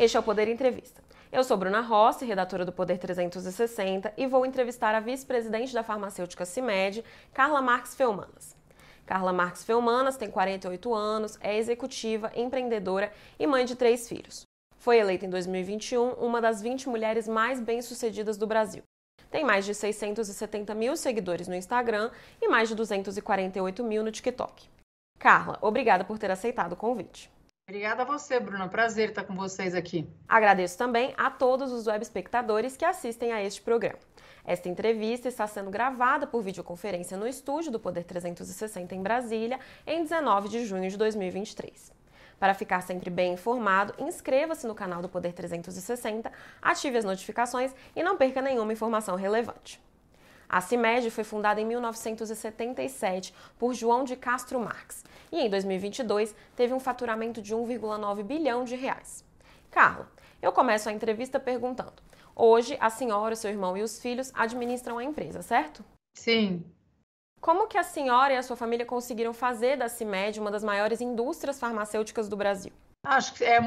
Este é o Poder Entrevista. Eu sou Bruna Rossi, redatora do Poder 360, e vou entrevistar a vice-presidente da farmacêutica CIMED, Carla Marques Felmanas. Carla Marques Felmanas tem 48 anos, é executiva, empreendedora e mãe de três filhos. Foi eleita em 2021 uma das 20 mulheres mais bem-sucedidas do Brasil. Tem mais de 670 mil seguidores no Instagram e mais de 248 mil no TikTok. Carla, obrigada por ter aceitado o convite. Obrigada a você, Bruna. Prazer estar com vocês aqui. Agradeço também a todos os web espectadores que assistem a este programa. Esta entrevista está sendo gravada por videoconferência no estúdio do Poder 360 em Brasília, em 19 de junho de 2023. Para ficar sempre bem informado, inscreva-se no canal do Poder 360, ative as notificações e não perca nenhuma informação relevante. A CIMED foi fundada em 1977 por João de Castro Marques e em 2022 teve um faturamento de 1,9 bilhão de reais. Carla, eu começo a entrevista perguntando: hoje a senhora, seu irmão e os filhos administram a empresa, certo? Sim. Como que a senhora e a sua família conseguiram fazer da CIMED uma das maiores indústrias farmacêuticas do Brasil? Acho que é,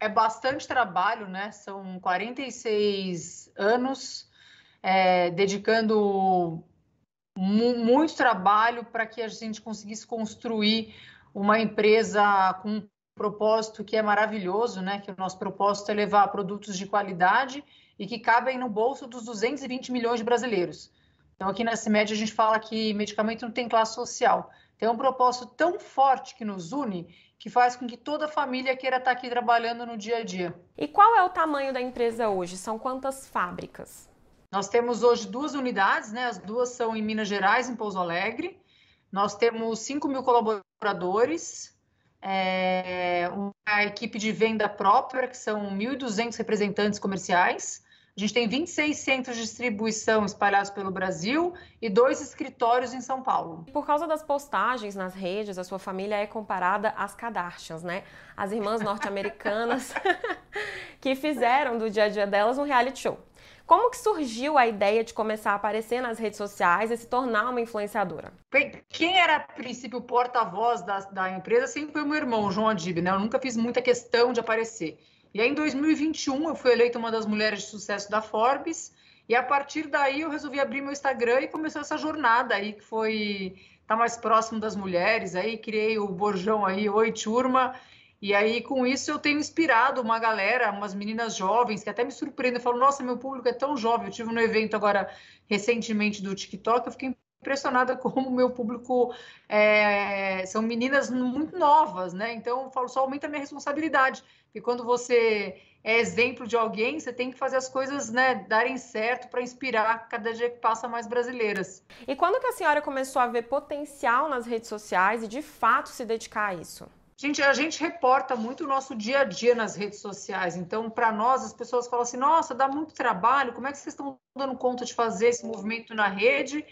é bastante trabalho, né? São 46 anos é, dedicando mu muito trabalho para que a gente conseguisse construir uma empresa com um propósito que é maravilhoso, né? Que o nosso propósito é levar produtos de qualidade e que cabem no bolso dos 220 milhões de brasileiros. Então, aqui na CIMED a gente fala que medicamento não tem classe social. Tem um propósito tão forte que nos une que faz com que toda a família queira estar aqui trabalhando no dia a dia. E qual é o tamanho da empresa hoje? São quantas fábricas? Nós temos hoje duas unidades, né? As duas são em Minas Gerais, em Pouso Alegre. Nós temos 5 mil colaboradores, é, uma equipe de venda própria, que são 1.200 representantes comerciais. A gente tem 26 centros de distribuição espalhados pelo Brasil e dois escritórios em São Paulo. Por causa das postagens nas redes, a sua família é comparada às Kardashians, né? As irmãs norte-americanas que fizeram do dia a dia delas um reality show. Como que surgiu a ideia de começar a aparecer nas redes sociais e se tornar uma influenciadora? Quem era, a princípio, porta-voz da, da, empresa sempre foi o meu irmão, João Adib, né? Eu nunca fiz muita questão de aparecer. E aí, em 2021, eu fui eleita uma das mulheres de sucesso da Forbes. E a partir daí, eu resolvi abrir meu Instagram e começou essa jornada aí, que foi estar tá mais próximo das mulheres. Aí, criei o Borjão aí, Oi Turma. E aí, com isso, eu tenho inspirado uma galera, umas meninas jovens, que até me surpreendem. Falo, nossa, meu público é tão jovem. Eu tive um evento agora, recentemente, do TikTok, eu fiquei impressionada como o meu público é, são meninas muito novas, né? Então, eu falo, só aumenta a minha responsabilidade. Porque quando você é exemplo de alguém, você tem que fazer as coisas né, darem certo para inspirar cada dia que passa mais brasileiras. E quando que a senhora começou a ver potencial nas redes sociais e de fato se dedicar a isso? Gente, a gente reporta muito o nosso dia a dia nas redes sociais. Então, para nós, as pessoas falam assim: nossa, dá muito trabalho, como é que vocês estão dando conta de fazer esse movimento na rede?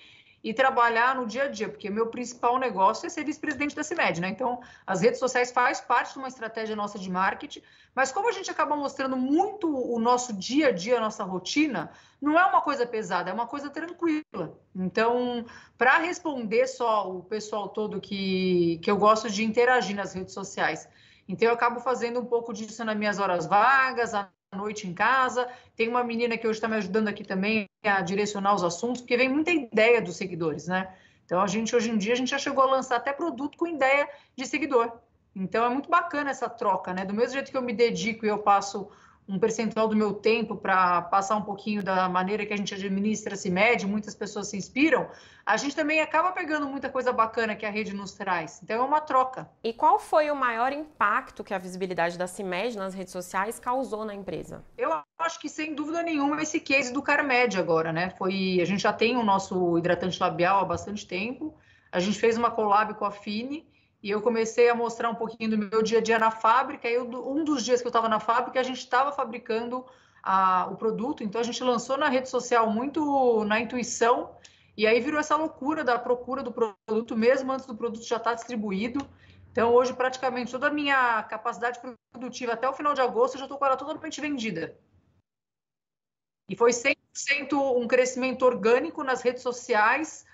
E trabalhar no dia a dia, porque meu principal negócio é ser vice-presidente da CIMED, né? Então, as redes sociais faz parte de uma estratégia nossa de marketing, mas como a gente acaba mostrando muito o nosso dia a dia, a nossa rotina, não é uma coisa pesada, é uma coisa tranquila. Então, para responder só o pessoal todo que, que eu gosto de interagir nas redes sociais, então eu acabo fazendo um pouco disso nas minhas horas vagas, noite em casa. Tem uma menina que hoje está me ajudando aqui também a direcionar os assuntos, porque vem muita ideia dos seguidores, né? Então a gente hoje em dia a gente já chegou a lançar até produto com ideia de seguidor. Então é muito bacana essa troca, né? Do mesmo jeito que eu me dedico e eu passo um percentual do meu tempo para passar um pouquinho da maneira que a gente administra se mede, muitas pessoas se inspiram, a gente também acaba pegando muita coisa bacana que a rede nos traz. Então é uma troca. E qual foi o maior impacto que a visibilidade da CIMED nas redes sociais causou na empresa? Eu acho que sem dúvida nenhuma esse case do Carmed agora, né? Foi, a gente já tem o nosso hidratante labial há bastante tempo. A gente fez uma collab com a Fini e eu comecei a mostrar um pouquinho do meu dia a dia na fábrica. E um dos dias que eu estava na fábrica, a gente estava fabricando a, o produto, então a gente lançou na rede social muito na intuição, e aí virou essa loucura da procura do produto, mesmo antes do produto já estar tá distribuído. Então, hoje, praticamente toda a minha capacidade produtiva até o final de agosto, eu já estou com ela totalmente vendida. E foi 100% um crescimento orgânico nas redes sociais,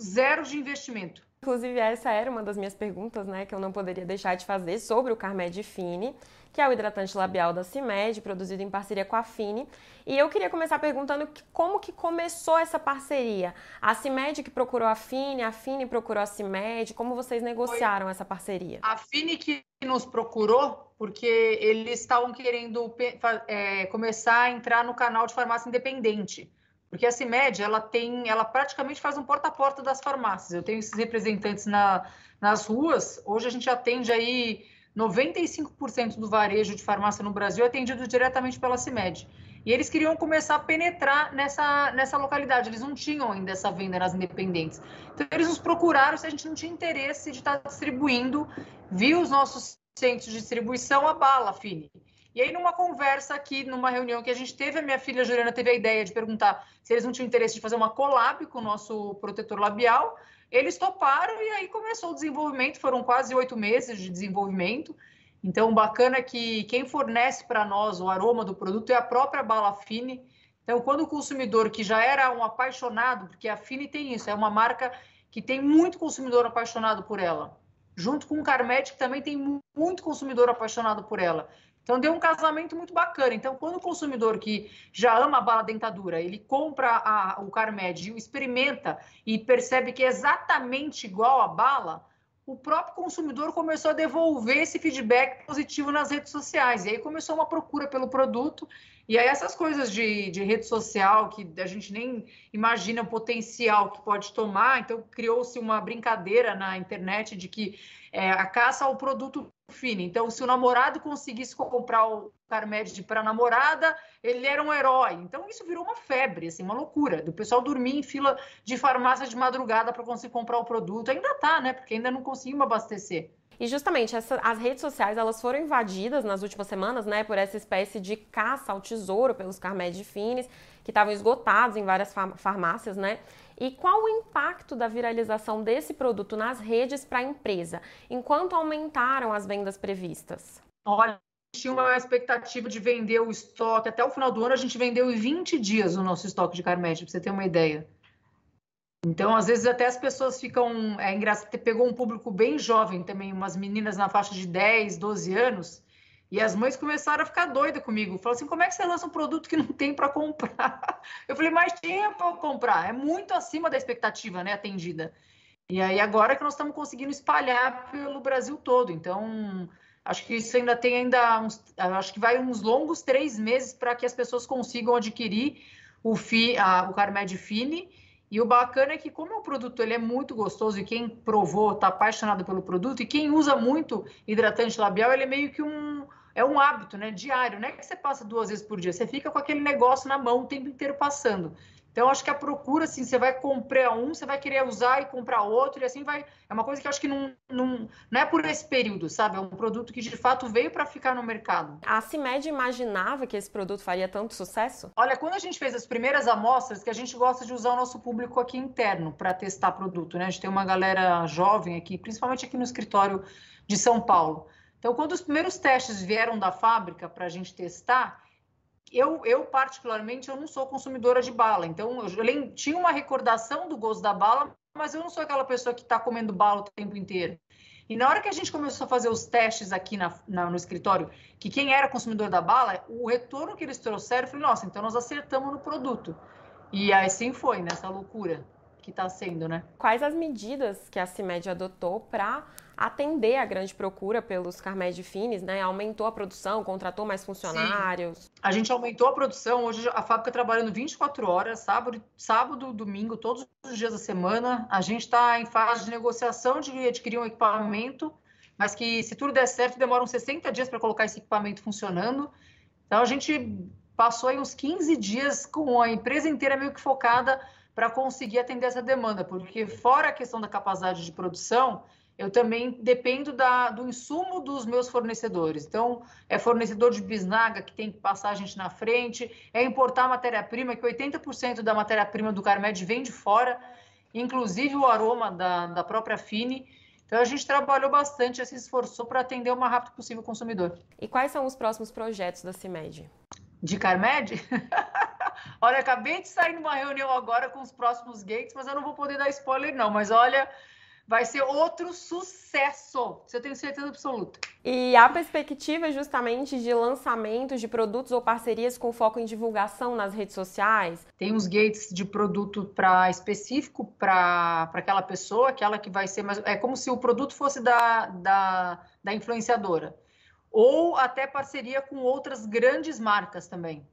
zero de investimento. Inclusive, essa era uma das minhas perguntas, né, que eu não poderia deixar de fazer sobre o Carmed Fine, que é o hidratante labial da CIMED, produzido em parceria com a Fine. E eu queria começar perguntando como que começou essa parceria? A CIMED que procurou a Fine, a Fine procurou a CIMED, como vocês negociaram Foi essa parceria? A Fine que nos procurou, porque eles estavam querendo é, começar a entrar no canal de farmácia independente. Porque a CIMED, ela tem, ela praticamente faz um porta a porta das farmácias. Eu tenho esses representantes na, nas ruas. Hoje a gente atende aí 95% do varejo de farmácia no Brasil atendido diretamente pela CIMED. E eles queriam começar a penetrar nessa, nessa localidade. Eles não tinham ainda essa venda nas independentes. Então, eles nos procuraram se a gente não tinha interesse de estar distribuindo, viu os nossos centros de distribuição, a bala, Fini. E aí, numa conversa aqui, numa reunião que a gente teve, a minha filha Juliana teve a ideia de perguntar se eles não tinham interesse de fazer uma collab com o nosso protetor labial. Eles toparam e aí começou o desenvolvimento. Foram quase oito meses de desenvolvimento. Então, bacana que quem fornece para nós o aroma do produto é a própria Bala Fine. Então, quando o consumidor que já era um apaixonado, porque a Fine tem isso, é uma marca que tem muito consumidor apaixonado por ela, junto com o Carmet, que também tem muito consumidor apaixonado por ela. Então deu um casamento muito bacana. Então, quando o consumidor que já ama a bala dentadura, ele compra a, o Carmed, experimenta e percebe que é exatamente igual a bala, o próprio consumidor começou a devolver esse feedback positivo nas redes sociais. E aí começou uma procura pelo produto. E aí essas coisas de, de rede social que a gente nem imagina o potencial que pode tomar. Então criou-se uma brincadeira na internet de que é, a caça ao produto fino. Então, se o namorado conseguisse comprar o Carmed para a namorada, ele era um herói. Então, isso virou uma febre, assim, uma loucura. Do pessoal dormir em fila de farmácia de madrugada para conseguir comprar o produto. Ainda tá, né? Porque ainda não conseguimos abastecer. E justamente essa, as redes sociais elas foram invadidas nas últimas semanas, né, por essa espécie de caça ao tesouro pelos Carmed Fines, que estavam esgotados em várias farmácias, né? E qual o impacto da viralização desse produto nas redes para a empresa, enquanto aumentaram as vendas previstas? Olha, tinha uma expectativa de vender o estoque até o final do ano, a gente vendeu em 20 dias o nosso estoque de Carmed, para você ter uma ideia. Então, às vezes, até as pessoas ficam. É engraçado, pegou um público bem jovem também, umas meninas na faixa de 10, 12 anos, e as mães começaram a ficar doidas comigo. Falaram assim: como é que você lança um produto que não tem para comprar? Eu falei: mas tinha para comprar. É muito acima da expectativa, né? Atendida. E aí, agora que nós estamos conseguindo espalhar pelo Brasil todo. Então, acho que isso ainda tem ainda uns, acho que vai uns longos três meses para que as pessoas consigam adquirir o, fi, a, o Carmed Fine e o bacana é que, como o produto ele é muito gostoso e quem provou está apaixonado pelo produto, e quem usa muito hidratante labial, ele é meio que um, é um hábito né, diário, não é que você passa duas vezes por dia, você fica com aquele negócio na mão o tempo inteiro passando. Então, acho que a procura, assim, você vai comprar um, você vai querer usar e comprar outro, e assim vai. É uma coisa que eu acho que não, não, não é por esse período, sabe? É um produto que de fato veio para ficar no mercado. A CIMED imaginava que esse produto faria tanto sucesso? Olha, quando a gente fez as primeiras amostras, que a gente gosta de usar o nosso público aqui interno para testar produto, né? A gente tem uma galera jovem aqui, principalmente aqui no escritório de São Paulo. Então, quando os primeiros testes vieram da fábrica para a gente testar, eu, eu, particularmente, eu não sou consumidora de bala. Então, eu, eu tinha uma recordação do gosto da bala, mas eu não sou aquela pessoa que está comendo bala o tempo inteiro. E na hora que a gente começou a fazer os testes aqui na, na, no escritório, que quem era consumidor da bala, o retorno que eles trouxeram, eu falei, nossa, então nós acertamos no produto. E assim foi, nessa loucura que está sendo, né? Quais as medidas que a CIMED adotou para atender a grande procura pelos Carmed Fines, né? Aumentou a produção, contratou mais funcionários. Sim. A gente aumentou a produção. Hoje a fábrica trabalhando 24 horas, sábado, sábado, domingo, todos os dias da semana. A gente está em fase de negociação de adquirir um equipamento, mas que se tudo der certo, demoram 60 dias para colocar esse equipamento funcionando. Então a gente passou aí uns 15 dias com a empresa inteira meio que focada para conseguir atender essa demanda, porque fora a questão da capacidade de produção, eu também dependo da, do insumo dos meus fornecedores. Então, é fornecedor de bisnaga que tem que passar a gente na frente, é importar matéria-prima, que 80% da matéria-prima do Carmed vem de fora, inclusive o aroma da, da própria Fine. Então, a gente trabalhou bastante, se esforçou para atender o mais rápido possível o consumidor. E quais são os próximos projetos da CIMED? De Carmed? olha, acabei de sair numa reunião agora com os próximos gates, mas eu não vou poder dar spoiler, não. Mas olha, vai ser outro sucesso. Isso eu tenho certeza absoluta. E a perspectiva justamente de lançamentos de produtos ou parcerias com foco em divulgação nas redes sociais? Tem uns gates de produto para específico para aquela pessoa, aquela que vai ser mais. É como se o produto fosse da, da, da influenciadora. Ou até parceria com outras grandes marcas também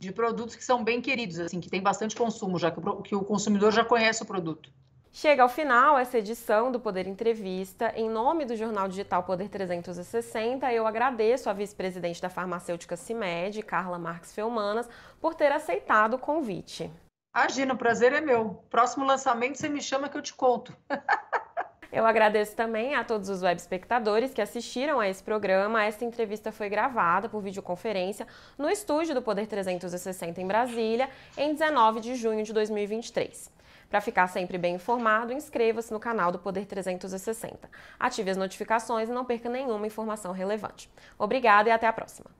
de produtos que são bem queridos, assim, que tem bastante consumo, já que o, que o consumidor já conhece o produto. Chega ao final essa edição do Poder Entrevista. Em nome do jornal digital Poder 360, eu agradeço à vice-presidente da farmacêutica CIMED, Carla Marques Felmanas, por ter aceitado o convite. Imagina, o prazer é meu. Próximo lançamento você me chama que eu te conto. Eu agradeço também a todos os web espectadores que assistiram a esse programa. Esta entrevista foi gravada por videoconferência no estúdio do Poder 360 em Brasília, em 19 de junho de 2023. Para ficar sempre bem informado, inscreva-se no canal do Poder 360. Ative as notificações e não perca nenhuma informação relevante. Obrigada e até a próxima.